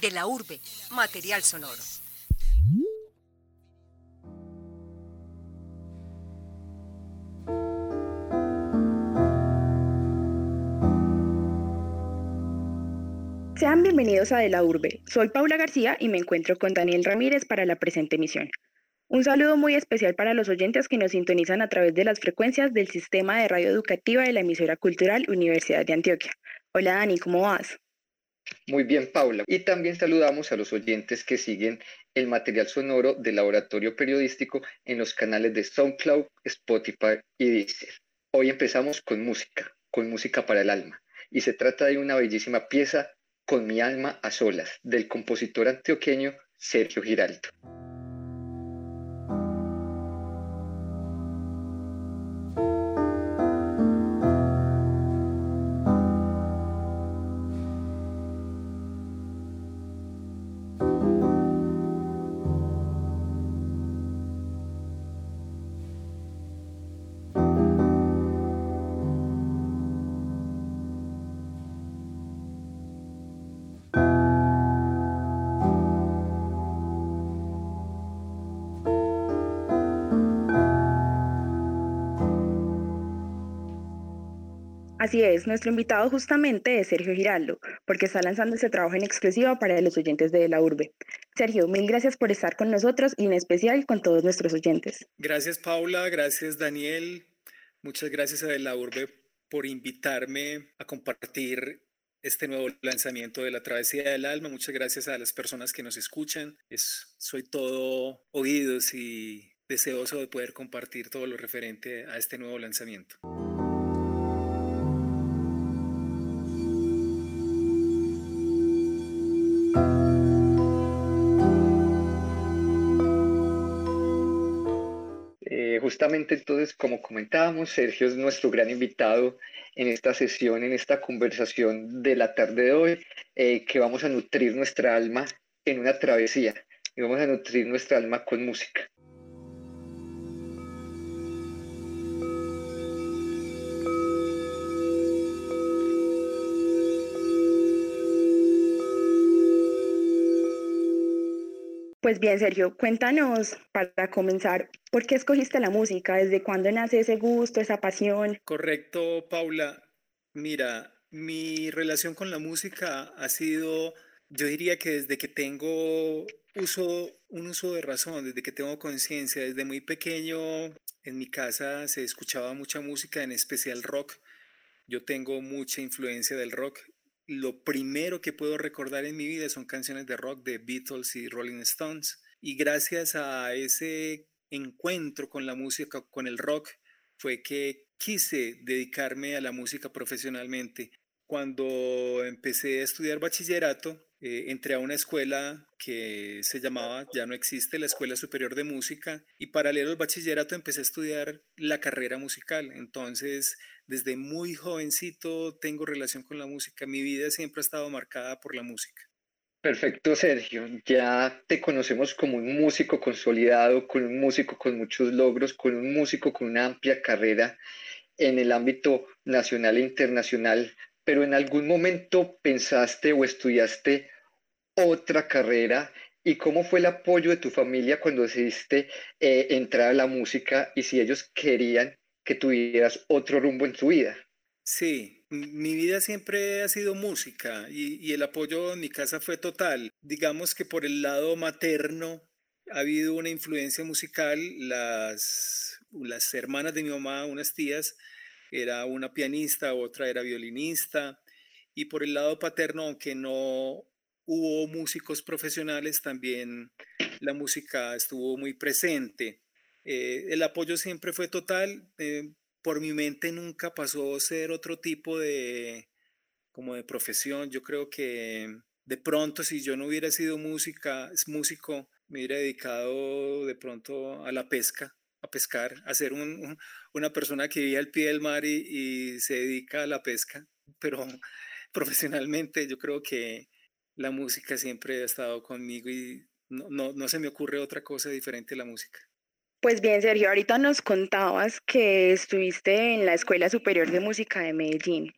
de la urbe, material sonoro. Sean bienvenidos a De la Urbe. Soy Paula García y me encuentro con Daniel Ramírez para la presente emisión. Un saludo muy especial para los oyentes que nos sintonizan a través de las frecuencias del sistema de radio educativa de la emisora cultural Universidad de Antioquia. Hola Dani, ¿cómo vas? Muy bien, Paula. Y también saludamos a los oyentes que siguen el material sonoro del laboratorio periodístico en los canales de SoundCloud, Spotify y Deezer. Hoy empezamos con música, con música para el alma. Y se trata de una bellísima pieza con mi alma a solas, del compositor antioqueño Sergio Giraldo. Así es, nuestro invitado justamente es Sergio Giraldo, porque está lanzando ese trabajo en exclusiva para los oyentes de la urbe. Sergio, mil gracias por estar con nosotros y en especial con todos nuestros oyentes. Gracias Paula, gracias Daniel, muchas gracias a de la urbe por invitarme a compartir este nuevo lanzamiento de la Travesía del Alma. Muchas gracias a las personas que nos escuchan. Es, soy todo oídos y deseoso de poder compartir todo lo referente a este nuevo lanzamiento. Justamente entonces, como comentábamos, Sergio es nuestro gran invitado en esta sesión, en esta conversación de la tarde de hoy, eh, que vamos a nutrir nuestra alma en una travesía y vamos a nutrir nuestra alma con música. Pues bien, Sergio, cuéntanos para comenzar, ¿por qué escogiste la música? ¿Desde cuándo nace ese gusto, esa pasión? Correcto, Paula. Mira, mi relación con la música ha sido, yo diría que desde que tengo uso, un uso de razón, desde que tengo conciencia, desde muy pequeño en mi casa se escuchaba mucha música, en especial rock. Yo tengo mucha influencia del rock lo primero que puedo recordar en mi vida son canciones de rock de Beatles y Rolling Stones. Y gracias a ese encuentro con la música, con el rock, fue que quise dedicarme a la música profesionalmente. Cuando empecé a estudiar bachillerato, eh, entré a una escuela que se llamaba, ya no existe, la Escuela Superior de Música, y paralelo al bachillerato empecé a estudiar la carrera musical. Entonces, desde muy jovencito tengo relación con la música. Mi vida siempre ha estado marcada por la música. Perfecto, Sergio. Ya te conocemos como un músico consolidado, con un músico con muchos logros, con un músico con una amplia carrera en el ámbito nacional e internacional pero en algún momento pensaste o estudiaste otra carrera y cómo fue el apoyo de tu familia cuando decidiste eh, entrar a la música y si ellos querían que tuvieras otro rumbo en tu vida. Sí, mi vida siempre ha sido música y, el apoyo en mi casa fue total. Digamos que por el lado materno ha habido una influencia musical. Las, las hermanas de mi mamá, unas tías, era una pianista, otra era violinista, y por el lado paterno, aunque no hubo músicos profesionales, también la música estuvo muy presente. Eh, el apoyo siempre fue total, eh, por mi mente nunca pasó a ser otro tipo de, como de profesión. Yo creo que de pronto si yo no hubiera sido música, músico, me hubiera dedicado de pronto a la pesca a pescar, a ser una persona que vive al pie del mar y, se dedica a la pesca, pero profesionalmente yo creo que la música siempre ha estado conmigo y no, no, se me ocurre otra cosa diferente a la música. Pues bien, Sergio, ahorita nos contabas que estuviste en la Escuela Superior de Música de Medellín.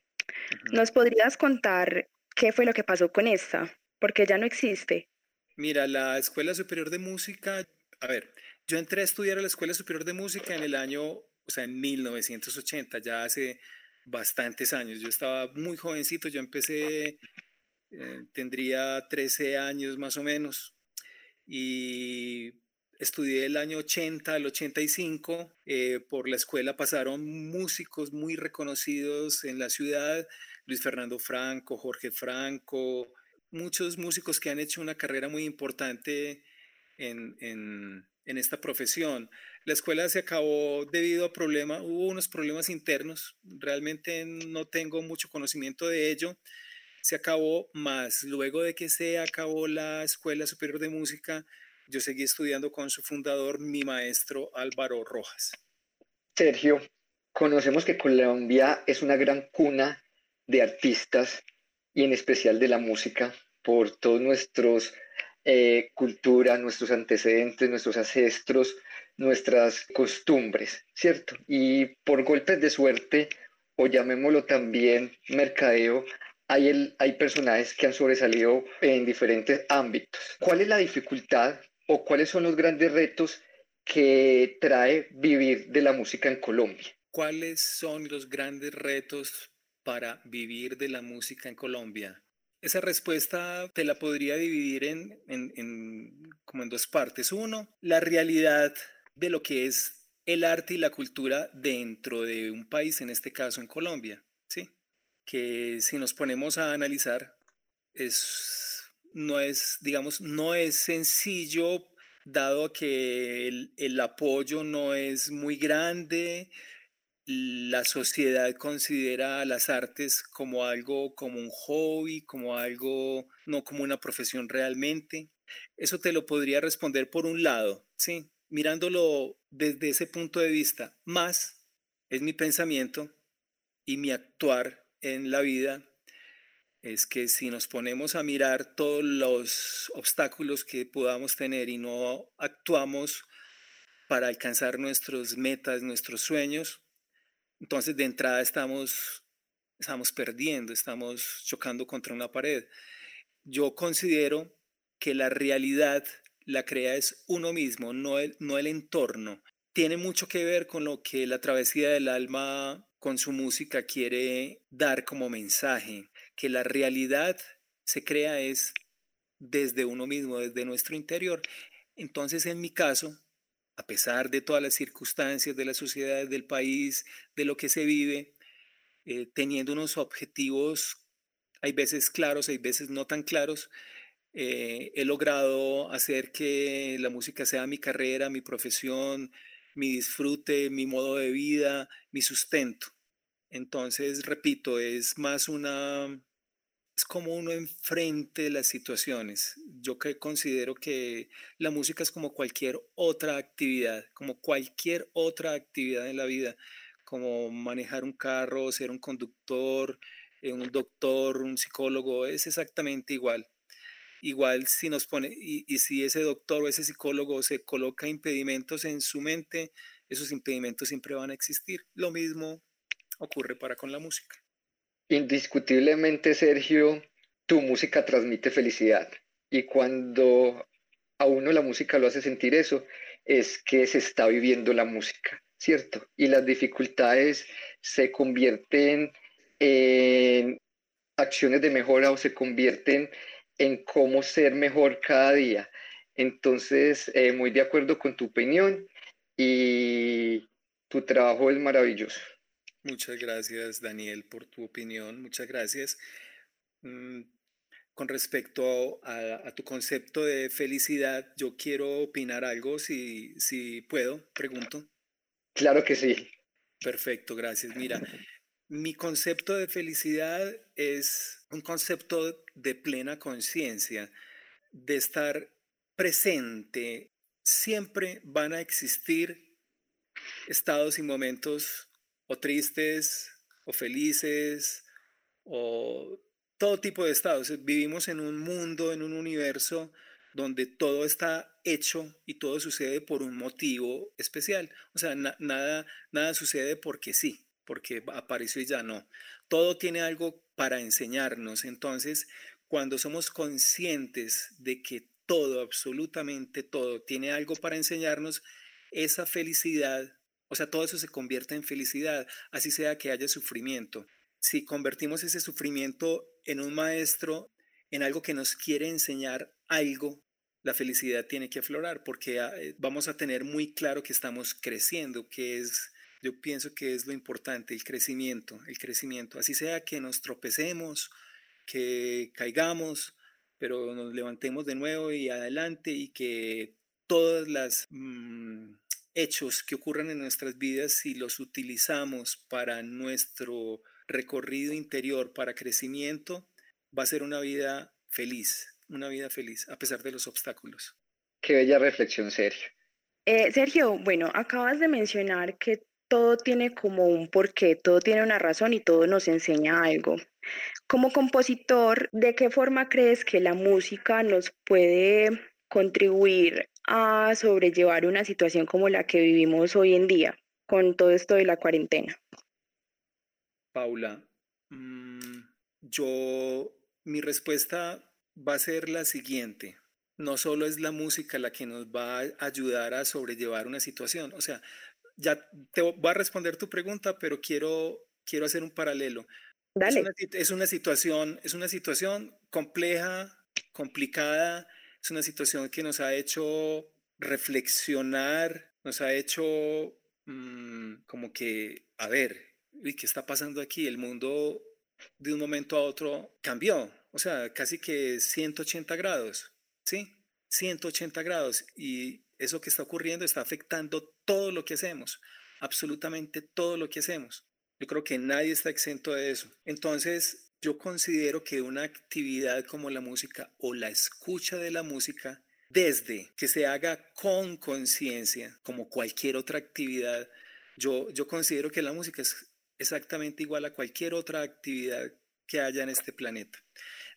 ¿Nos podrías contar qué fue lo que pasó con esta? porque ya no existe. Mira, la Escuela Superior de Música, a ver, yo entré a estudiar a la Escuela Superior de Música en el año, o sea, en 1980, ya hace bastantes años. Yo estaba muy jovencito, yo empecé, eh, tendría 13 años más o menos, y estudié el año 80 al 85. Eh, por la escuela pasaron músicos muy reconocidos en la ciudad, Luis Fernando Franco, Jorge Franco, muchos músicos que han hecho una carrera muy importante en, en, en esta profesión. La escuela se acabó debido a problemas, hubo unos problemas internos, realmente no tengo mucho conocimiento de ello. Se acabó más, luego de que se acabó la Escuela Superior de Música, yo seguí estudiando con su fundador, mi maestro Álvaro Rojas. Sergio, conocemos que Colombia es una gran cuna de artistas y en especial de la música por todos nuestros eh, cultura, nuestros antecedentes, nuestros ancestros, nuestras costumbres, ¿cierto? Y por golpes de suerte, o llamémoslo también mercadeo, hay, el, hay personajes que han sobresalido en diferentes ámbitos. ¿Cuál es la dificultad o cuáles son los grandes retos que trae vivir de la música en Colombia? ¿Cuáles son los grandes retos para vivir de la música en Colombia? Esa respuesta te la podría dividir en, en, en, como en dos partes. Uno, la realidad de lo que es el arte y la cultura dentro de un país, en este caso en Colombia, ¿sí? Que si nos ponemos a analizar, es no es, digamos, no es sencillo dado que el, el, apoyo no es muy grande, la sociedad considera las artes como algo, como un hobby, como algo, no como una profesión realmente. Eso te lo podría responder por un lado, ¿sí? Mirándolo desde ese punto de vista, más es mi pensamiento y mi actuar en la vida es que si nos ponemos a mirar todos los obstáculos que podamos tener y no actuamos para alcanzar nuestras metas, nuestros sueños, entonces de entrada estamos, estamos perdiendo, estamos chocando contra una pared. Yo considero que la realidad la crea es uno mismo, no el, no el entorno. Tiene mucho que ver con lo que la travesía del alma con su música quiere dar como mensaje que la realidad se crea es desde uno mismo, desde nuestro interior. Entonces, en mi caso, a pesar de todas las circunstancias de la sociedad, del país, de lo que se vive, eh, teniendo unos objetivos, hay veces claros, hay veces no tan claros, eh, he logrado hacer que la música sea mi carrera, mi profesión, mi disfrute, mi modo de vida, mi sustento. Entonces, repito, es más una, es como uno enfrente las situaciones. Yo que considero que la música es como cualquier otra actividad, como cualquier otra actividad en la vida, como manejar un carro, ser un conductor, eh, un doctor, un psicólogo, es exactamente igual. Igual si nos pone, y, y si ese doctor o ese psicólogo se coloca impedimentos en su mente, esos impedimentos siempre van a existir. Lo mismo ocurre para con la música. Indiscutiblemente, Sergio, tu música transmite felicidad y cuando a uno la música lo hace sentir eso, es que se está viviendo la música, ¿cierto? Y las dificultades se convierten en acciones de mejora o se convierten en cómo ser mejor cada día. Entonces, eh, muy de acuerdo con tu opinión y tu trabajo es maravilloso. Muchas gracias, Daniel, por tu opinión. Muchas gracias. Mm, con respecto a, a, tu concepto de felicidad, yo quiero opinar algo, si, si puedo, pregunto. Claro que sí. Perfecto, gracias. Mira, mi concepto de felicidad es un concepto de plena conciencia, de estar presente. Siempre van a existir estados y momentos o tristes, o felices, o todo tipo de estados. Vivimos en un mundo, en un universo donde todo está hecho y todo sucede por un motivo especial. O sea, na nada, nada sucede porque sí, porque apareció y ya no. Todo tiene algo para enseñarnos. Entonces, cuando somos conscientes de que todo, absolutamente todo, tiene algo para enseñarnos, esa felicidad, o sea, todo eso se convierte en felicidad, así sea que haya sufrimiento. Si convertimos ese sufrimiento en un maestro, en algo que nos quiere enseñar algo, la felicidad tiene que aflorar porque ah, eh, vamos a tener muy claro que estamos creciendo, que es, yo pienso que es lo importante, el crecimiento, el crecimiento. Así sea que nos tropecemos, que caigamos, pero nos levantemos de nuevo y adelante y que todos los mm, hechos que ocurran en nuestras vidas, si los utilizamos para nuestro recorrido interior, para crecimiento, va a ser una vida feliz, una vida feliz a pesar de los obstáculos. Qué bella reflexión, Sergio. Eh, Sergio, bueno, acabas de mencionar que todo tiene como un porqué, todo tiene una razón y todo nos enseña algo. Como compositor, ¿de qué forma crees que la música nos puede contribuir a sobrellevar una situación como la que vivimos hoy en día con todo esto de la cuarentena? Paula, mm, yo, mi respuesta va a ser la siguiente. No solo es la música la que nos va a ayudar a sobrellevar una situación. O sea, ya te voy a responder tu pregunta, pero quiero, quiero hacer un paralelo. Dale. Es una, situación, es una situación compleja, complicada, es una situación que nos ha hecho reflexionar, nos ha hecho mm, como que, a ver, ¿qué está pasando aquí? El mundo de un momento a otro cambió, o sea, casi que 180 grados, ¿sí? 180 grados y eso que está ocurriendo está afectando todo lo que hacemos, absolutamente todo lo que hacemos. Yo creo que nadie está exento de eso. Entonces, yo considero que una actividad como la música o la escucha de la música, desde que se haga con conciencia, como cualquier otra actividad, yo, yo considero que la música es exactamente igual a cualquier otra actividad que haya en este planeta.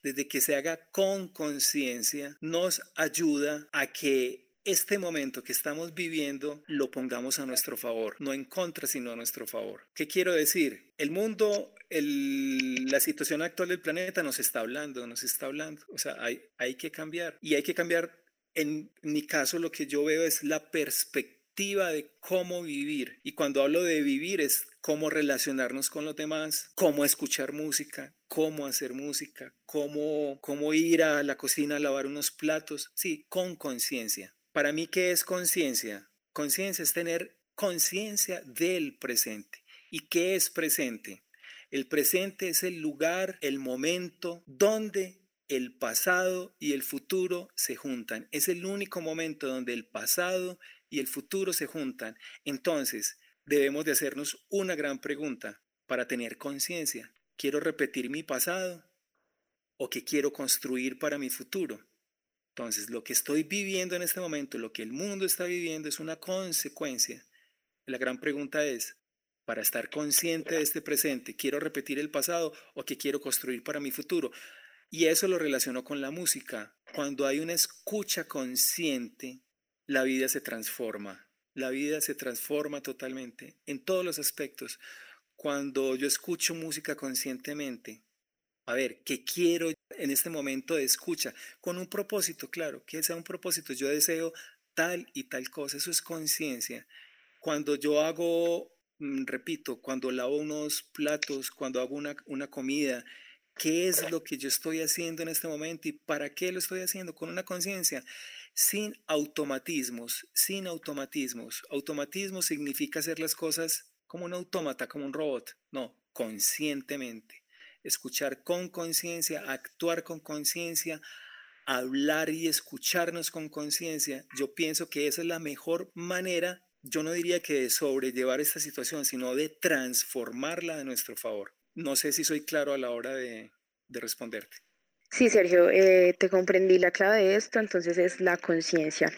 Desde que se haga con conciencia, nos ayuda a que este momento que estamos viviendo lo pongamos a nuestro favor, no en contra, sino a nuestro favor. ¿Qué quiero decir? El mundo, la situación actual del planeta nos está hablando, nos está hablando. O sea, hay, hay que cambiar. Y hay que cambiar, en mi caso, lo que yo veo es la perspectiva de cómo vivir. Y cuando hablo de vivir es cómo relacionarnos con los demás, cómo escuchar música, cómo hacer música, cómo, cómo ir a la cocina a lavar unos platos, sí, con conciencia. Para mí, ¿qué es conciencia? Conciencia es tener conciencia del presente. ¿Y qué es presente? El presente es el lugar, el momento donde el pasado y el futuro se juntan. Es el único momento donde el pasado y el futuro se juntan. Entonces, debemos de hacernos una gran pregunta para tener conciencia. ¿Quiero repetir mi pasado o qué quiero construir para mi futuro? Entonces, lo que estoy viviendo en este momento, lo que el mundo está viviendo es una consecuencia. La gran pregunta es, para estar consciente de este presente, ¿quiero repetir el pasado o qué quiero construir para mi futuro? Y eso lo relaciono con la música. Cuando hay una escucha consciente, la vida se transforma la vida se transforma totalmente en todos los aspectos. Cuando yo escucho música conscientemente, a ver, ¿qué quiero en este momento de escucha? Con un propósito, claro, que sea un propósito. Yo deseo tal y tal cosa, eso es conciencia. Cuando yo hago, mm, repito, cuando lavo unos platos, cuando hago una, una comida, ¿qué es lo que yo estoy haciendo en este momento y para qué lo estoy haciendo? Con una conciencia sin automatismos, sin automatismos. Automatismo significa hacer las cosas como un autómata, como un robot. No, conscientemente. Escuchar con conciencia, actuar con conciencia, hablar y escucharnos con conciencia. Yo pienso que esa es la mejor manera, yo no diría que de sobrellevar esta situación, sino de transformarla a nuestro favor. No sé si soy claro a la hora de, de responderte. Sí, Sergio, eh, te comprendí la clave de esto, entonces es la conciencia.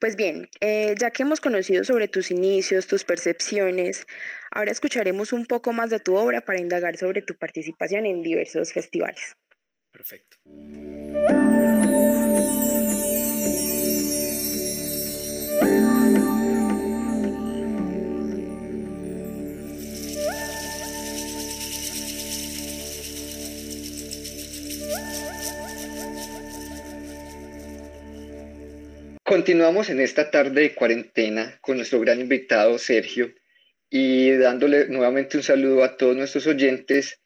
Pues bien, eh, ya que hemos conocido sobre tus inicios, tus percepciones, Ahora escucharemos un poco más de tu obra para indagar sobre tu participación en diversos festivales. Perfecto. Continuamos en esta tarde de cuarentena con nuestro gran invitado Sergio, y dándole nuevamente un saludo a todos nuestros oyentes.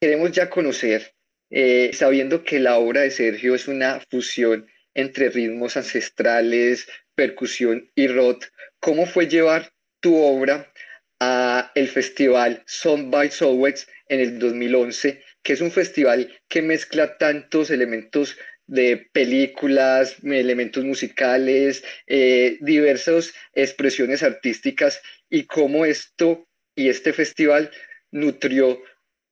Queremos ya conocer, eh, sabiendo que la obra de Sergio es una fusión entre ritmos ancestrales, percusión y rock, ¿cómo fue llevar tu obra a el festival Sound by Southwest en el 2011, que es un festival que mezcla tantos elementos de películas, elementos musicales, eh, diversas expresiones artísticas y cómo esto y este festival nutrió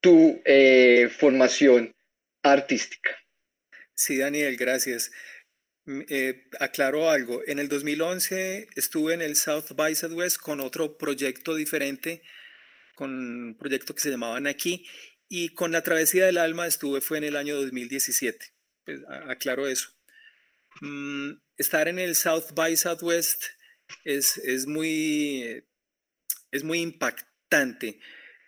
tu eh, formación artística. Sí, Daniel, gracias. Mm, eh, aclaro algo. En el 2011 estuve en el South by Southwest con otro proyecto diferente, con un proyecto que se llamaba Aquí, y con la Travesía del Alma estuve fue en el año 2017. Pues, aclaro eso. Mm, estar en el South by Southwest es, es, muy, es muy impactante.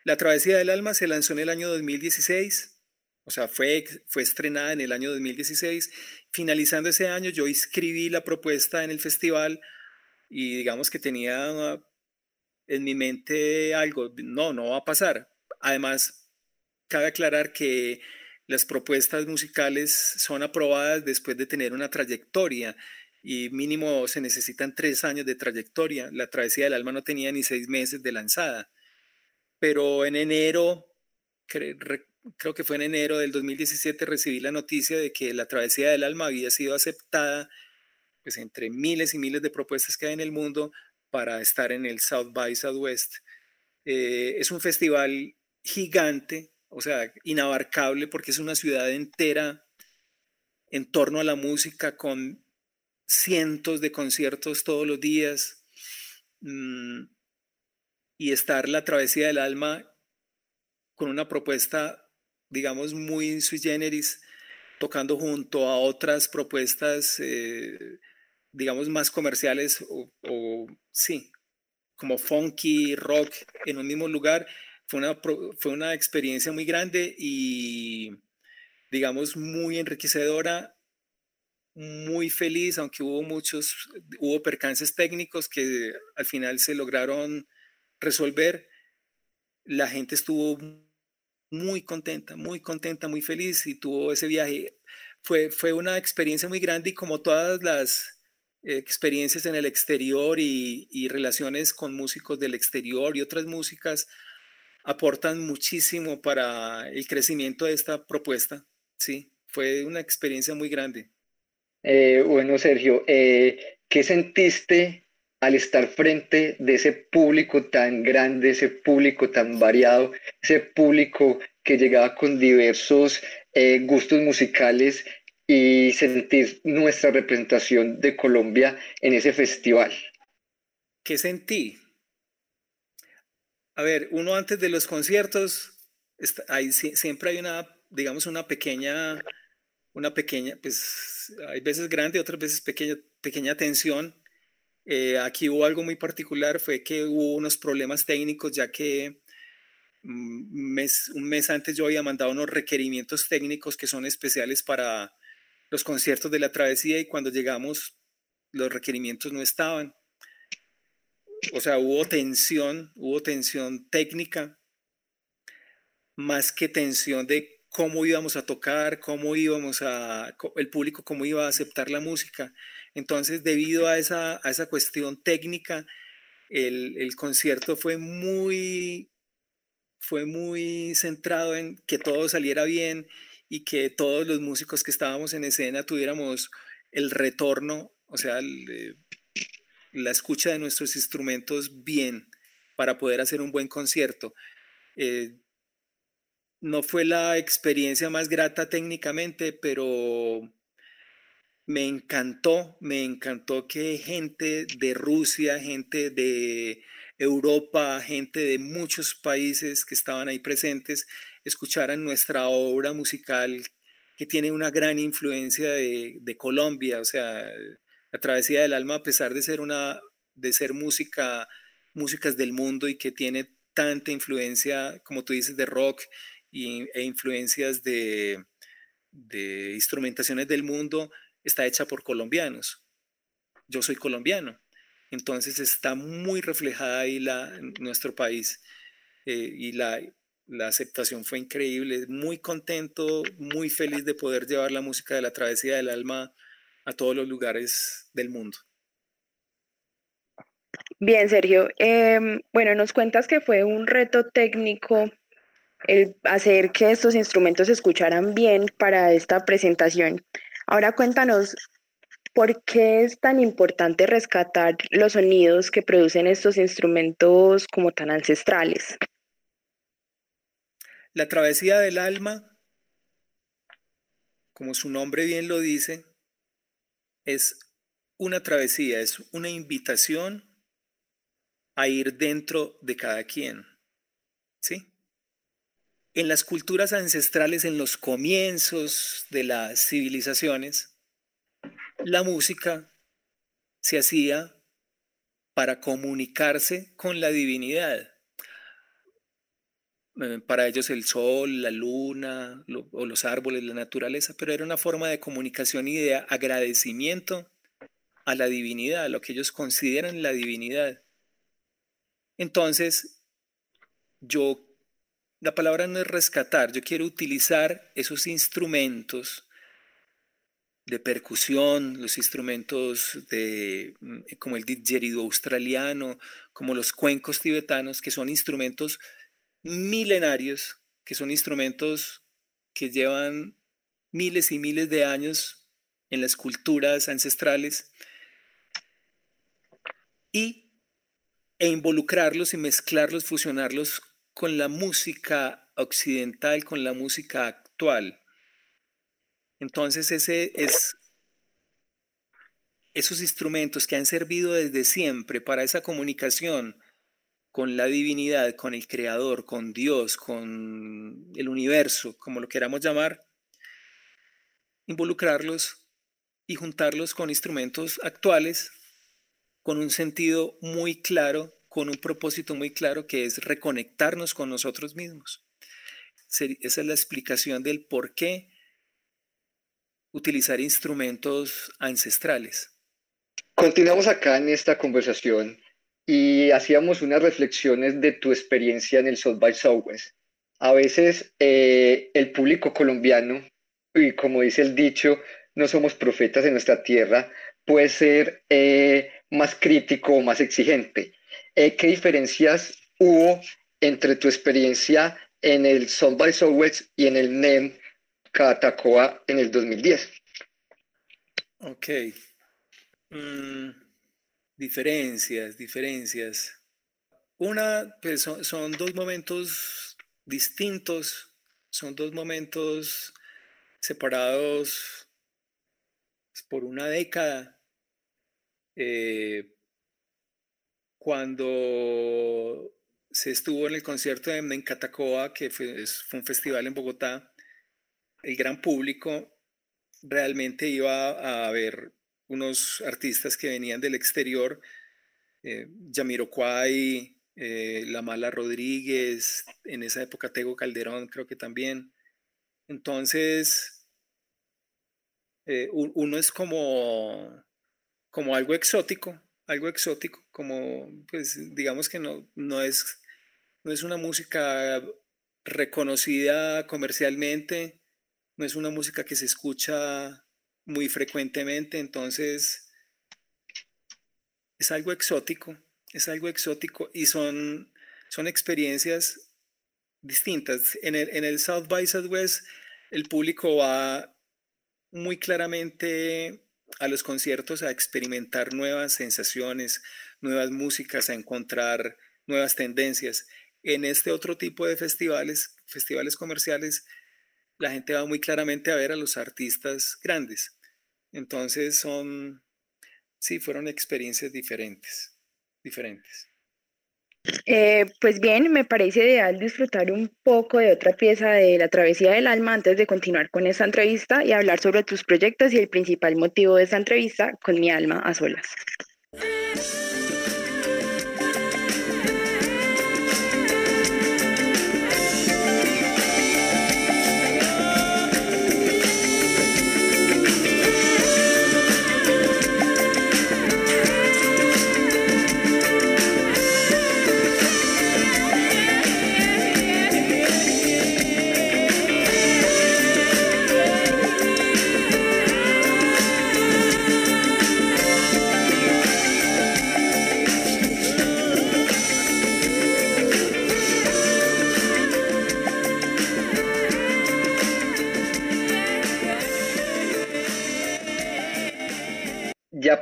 La Travesía del Alma se lanzó en el año 2016, o sea, fue, fue estrenada en el año 2016. Finalizando ese año, yo escribí la propuesta en el festival y digamos que tenía en mi mente algo, no, no va a pasar. Además, cabe aclarar que las propuestas musicales son aprobadas después de tener una trayectoria y mínimo se necesitan tres años de trayectoria. La Travesía del Alma no tenía ni seis meses de lanzada, pero en enero, creo que fue en enero del 2017, recibí la noticia de que la Travesía del Alma había sido aceptada pues, entre miles y miles de propuestas que hay en el mundo para estar en el South by Southwest. Eh, es un festival gigante, o sea, inabarcable porque es una ciudad entera en torno a la música con cientos de conciertos todos los días mm, y estar la travesía del alma con una propuesta, digamos, muy sui generis, tocando junto a otras propuestas, eh, digamos, más comerciales o, o, sí, como funky, rock en un mismo lugar, fue una, fue una experiencia muy grande y, digamos, muy enriquecedora, muy feliz, aunque hubo muchos, hubo percances técnicos que al final se lograron resolver. La gente estuvo muy contenta, muy contenta, muy feliz y tuvo ese viaje. Fue, fue una experiencia muy grande y como todas las experiencias en el exterior y, y relaciones con músicos del exterior y otras músicas, aportan muchísimo para el crecimiento de esta propuesta. Sí, fue una experiencia muy grande. Eh, bueno, Sergio, eh, ¿qué sentiste al estar frente de ese público tan grande, ese público tan variado, ese público que llegaba con diversos eh, gustos musicales y sentir nuestra representación de Colombia en ese festival? ¿Qué sentí? A ver, uno antes de los conciertos, hay, siempre hay una, digamos, una pequeña, una pequeña, pues hay veces grande, otras veces pequeña, pequeña tensión. Eh, aquí hubo algo muy particular, fue que hubo unos problemas técnicos, ya que mm, un mes antes yo había mandado unos requerimientos técnicos que son especiales para los conciertos de la travesía y cuando llegamos los requerimientos no estaban o sea, hubo tensión, hubo tensión técnica, más que tensión de cómo íbamos a tocar, cómo íbamos a, el público cómo iba a aceptar la música. Entonces, debido a esa, a esa cuestión técnica, el, el concierto fue muy, fue muy centrado en que todo saliera bien y que todos los músicos que estábamos en escena tuviéramos el retorno, o sea, el, eh, la escucha de nuestros instrumentos bien para poder hacer un buen concierto. Eh, no fue la experiencia más grata técnicamente, pero me encantó, me encantó que gente de Rusia, gente de Europa, gente de muchos países que estaban ahí presentes, escucharan nuestra obra musical que tiene una gran influencia de, de Colombia, o sea, la travesía del alma, a pesar de ser una, de ser música, músicas del mundo y que tiene tanta influencia, como tú dices, de rock y, e influencias de, instrumentaciones del mundo, está hecha por colombianos. yo soy colombiano. Entonces está muy reflejada ahí la, nuestro país eh, y la, la aceptación fue increíble. Muy contento, muy feliz de poder llevar la música de la travesía del alma a todos los lugares del mundo. Bien, Sergio. Em, bueno, nos cuentas que fue un reto técnico el hacer que estos instrumentos se escucharan bien para esta presentación. Ahora cuéntanos, ¿por qué es tan importante rescatar los sonidos que producen estos instrumentos como tan ancestrales? La travesía del alma, como su nombre bien lo dice, es una travesía, es una invitación a ir dentro de cada quien. ¿Sí? En las culturas ancestrales, en los comienzos de las civilizaciones, la música se hacía para comunicarse con la divinidad. Eh, para ellos el sol, la luna o los árboles, la naturaleza, pero era una forma de comunicación y de agradecimiento a la divinidad, a lo que ellos consideran la divinidad. Entonces, yo la palabra no es rescatar, yo quiero utilizar esos instrumentos de percusión, los instrumentos de, mm, como el didgeridoo australiano, como los cuencos tibetanos, que son instrumentos milenarios, que son instrumentos que llevan miles y miles de años en las culturas ancestrales, y, e involucrarlos y mezclarlos, fusionarlos con la música occidental, con la música actual. Entonces ese es esos instrumentos que han servido desde siempre para esa comunicación con la divinidad, con el creador, con Dios, con el universo, como lo queramos llamar, involucrarlos y juntarlos con instrumentos actuales con un sentido muy claro con un propósito muy claro que es reconectarnos con nosotros mismos. Esa es la explicación del por qué utilizar instrumentos ancestrales. Continuamos acá en esta conversación y hacíamos unas reflexiones de tu experiencia en el South by Southwest. A veces eh, el público colombiano, y como dice el dicho, no somos profetas en nuestra tierra, puede ser eh, más crítico o más exigente. Eh, ¿qué diferencias hubo entre tu experiencia en el South by Southwest y en el NEM Catacoa en el 2010? Ok. Mm, diferencias, diferencias. Una, pues son, dos momentos distintos, son dos momentos separados por una década. Eh, cuando se estuvo en el concierto de en Catacoa, que fue, un festival en Bogotá, el gran público realmente iba a ver unos artistas que venían del exterior, eh, Yamiroquai, eh, La Mala Rodríguez, en esa época Tego Calderón creo que también. Entonces, eh, uno es como, como algo exótico, algo exótico, como pues digamos que no, no, es, no es una música reconocida comercialmente, no es una música que se escucha muy frecuentemente, entonces es algo exótico, es algo exótico y son, son experiencias distintas. En el, en el South by Southwest el público va muy claramente a los conciertos a experimentar nuevas sensaciones, nuevas músicas, a encontrar nuevas tendencias. En este otro tipo de festivales, festivales comerciales, la gente va muy claramente a ver a los artistas grandes. Entonces son, sí, fueron experiencias diferentes, diferentes. Eh, pues bien, me parece ideal disfrutar un poco de otra pieza de La Travesía del Alma antes de continuar con esta entrevista y hablar sobre tus proyectos y el principal motivo de esta entrevista con mi alma a solas.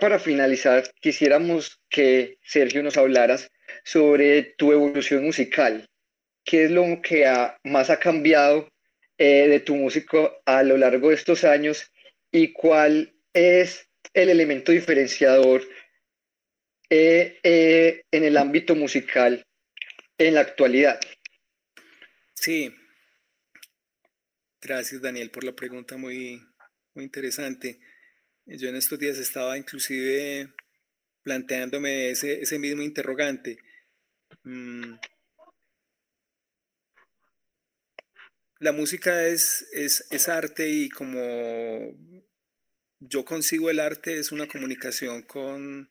Para finalizar, quisiéramos que Sergio nos hablaras sobre tu evolución musical. ¿Qué es lo que más ha cambiado eh, de tu músico a lo largo de estos años y cuál es el elemento diferenciador eh, eh, en el ámbito musical en la actualidad? Sí, gracias Daniel por la pregunta muy, muy interesante. Yo en estos días estaba inclusive planteándome ese, ese mismo interrogante. Mm. La música es, es, es arte y como yo consigo el arte es una comunicación con,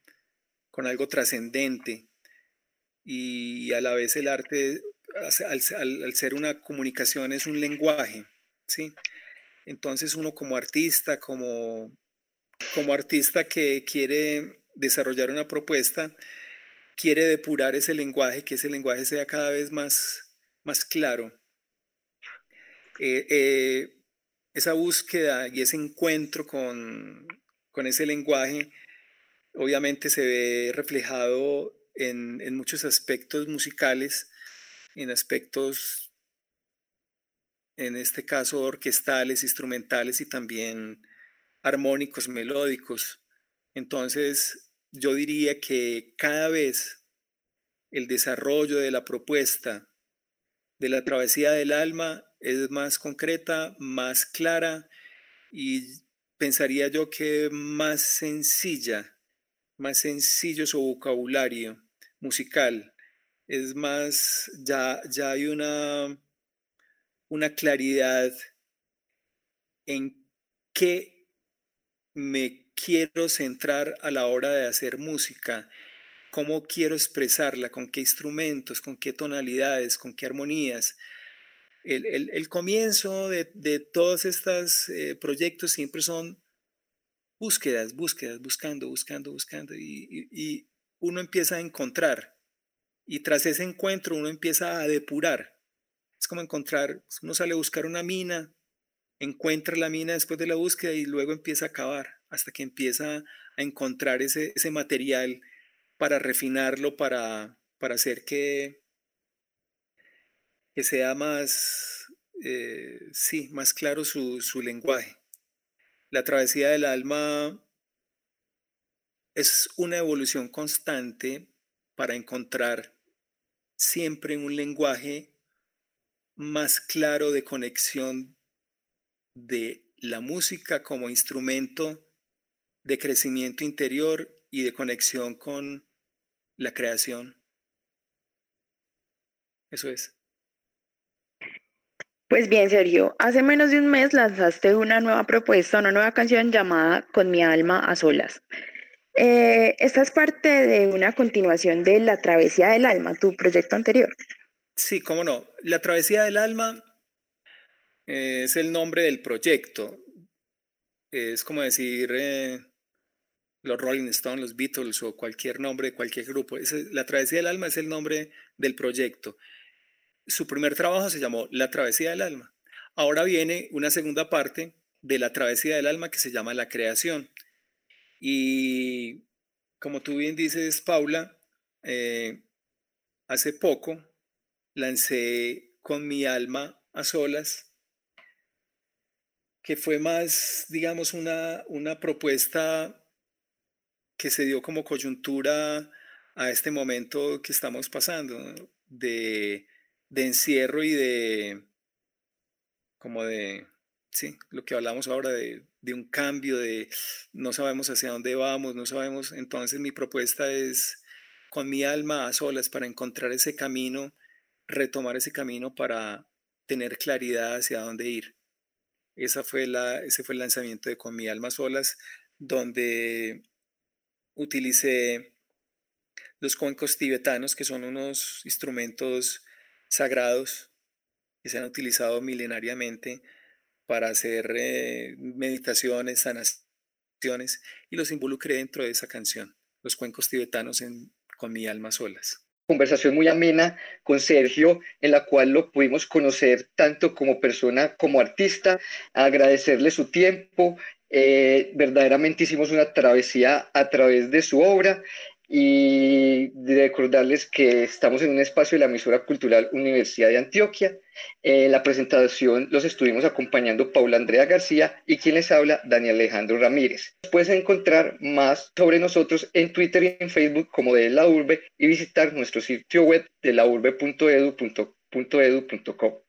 con algo trascendente y a la vez el arte, al, al, ser una comunicación, es un lenguaje, ¿sí? Entonces uno como artista, como, como artista que quiere desarrollar una propuesta, quiere depurar ese lenguaje, que ese lenguaje sea cada vez más, más claro. Eh, eh, esa búsqueda y ese encuentro con, con, ese lenguaje obviamente se ve reflejado en, en muchos aspectos musicales, en aspectos, en este caso, orquestales, instrumentales y también armónicos, melódicos. Entonces, yo diría que cada vez el desarrollo de la propuesta de la travesía del alma es más concreta, más clara y pensaría yo que más sencilla, más sencillo su vocabulario musical. Es más, ya, ya hay una, una claridad en qué me quiero centrar a la hora de hacer música, cómo quiero expresarla, con qué instrumentos, con qué tonalidades, con qué armonías. El, comienzo de, todos estos eh, proyectos siempre son búsquedas, búsquedas, buscando, buscando, buscando, y, uno empieza a encontrar, y tras ese encuentro uno empieza a depurar. Es como encontrar, uno sale a buscar una mina, encuentra la mina después de la búsqueda y luego empieza a cavar hasta que empieza a encontrar ese, material para refinarlo, para, para hacer que, que sea más, eh, sí, más claro su, su lenguaje. La travesía del alma es una evolución constante para encontrar siempre un lenguaje más claro de conexión de la música como instrumento de crecimiento interior y de conexión con la creación. Eso es. Pues bien, Sergio, hace menos de un mes lanzaste una nueva propuesta, una nueva canción llamada Con mi alma a solas. Eh, esta es parte de una continuación de La Travesía del Alma, tu proyecto anterior. Sí, cómo no. La Travesía del Alma eh, es el nombre del proyecto. Es como decir eh, los Rolling Stones, los Beatles o cualquier nombre de cualquier grupo. la Travesía del Alma es el nombre del proyecto. Su primer trabajo se llamó La Travesía del Alma. Ahora viene una segunda parte de La Travesía del Alma que se llama La Creación. Y como tú bien dices, Paula, eh, hace poco lancé con mi alma a solas que fue más, digamos, una, una propuesta que se dio como coyuntura a este momento que estamos pasando, de, de, encierro y de, como de, sí, lo que hablamos ahora de, de, un cambio, de no sabemos hacia dónde vamos, no sabemos, entonces mi propuesta es con mi alma a solas para encontrar ese camino, retomar ese camino para tener claridad hacia dónde ir. Esa fue la, ese fue el lanzamiento de Con mi alma solas, donde utilicé los cuencos tibetanos, que son unos instrumentos sagrados que se han utilizado milenariamente para hacer eh, meditaciones, sanaciones, y los involucré dentro de esa canción, los cuencos tibetanos en Con mi alma solas conversación muy amena con Sergio, en la cual lo pudimos conocer tanto como persona como artista, agradecerle su tiempo, Eh, verdaderamente hicimos una travesía a través de su obra y recordarles que estamos en un espacio de la emisora cultural Universidad de Antioquia. En la presentación los estuvimos acompañando Paula Andrea García y quien les habla, Daniel Alejandro Ramírez. Puedes encontrar más sobre nosotros en Twitter y en Facebook como de La Urbe y visitar nuestro sitio web de laurbe.edu.edu.co.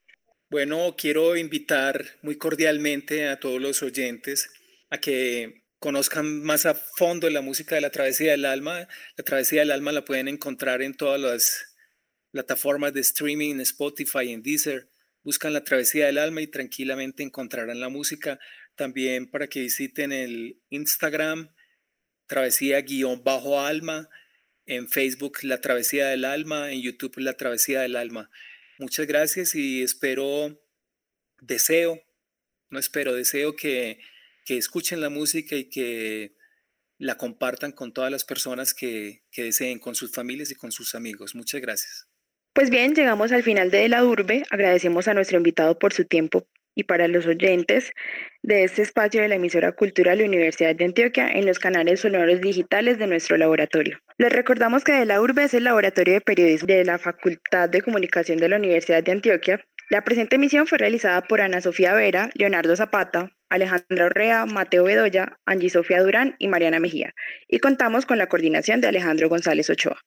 Bueno, quiero invitar muy cordialmente a todos los oyentes a que conozcan más a fondo la música de la Travesía del Alma. La Travesía del Alma la pueden encontrar en todas las plataformas de streaming, en Spotify, en Deezer. Buscan la Travesía del Alma y tranquilamente encontrarán la música. También para que visiten el Instagram, Travesía-Alma, en Facebook, La Travesía del Alma, en YouTube, La Travesía del Alma. Muchas gracias y espero, deseo, no espero, deseo que que escuchen la música y que la compartan con todas las personas que, deseen, con sus familias y con sus amigos. Muchas gracias. Pues bien, llegamos al final de La Urbe. Agradecemos a nuestro invitado por su tiempo y para los oyentes de este espacio de la emisora cultural Universidad de Antioquia en los canales sonoros digitales de nuestro laboratorio. Les recordamos que de la URBE es el laboratorio de periodismo de la Facultad de Comunicación de la Universidad de Antioquia. La presente emisión fue realizada por Ana Sofía Vera, Leonardo Zapata, Alejandra Orrea, Mateo Bedoya, Angie Sofía Durán y Mariana Mejía, y contamos con la coordinación de Alejandro González Ochoa.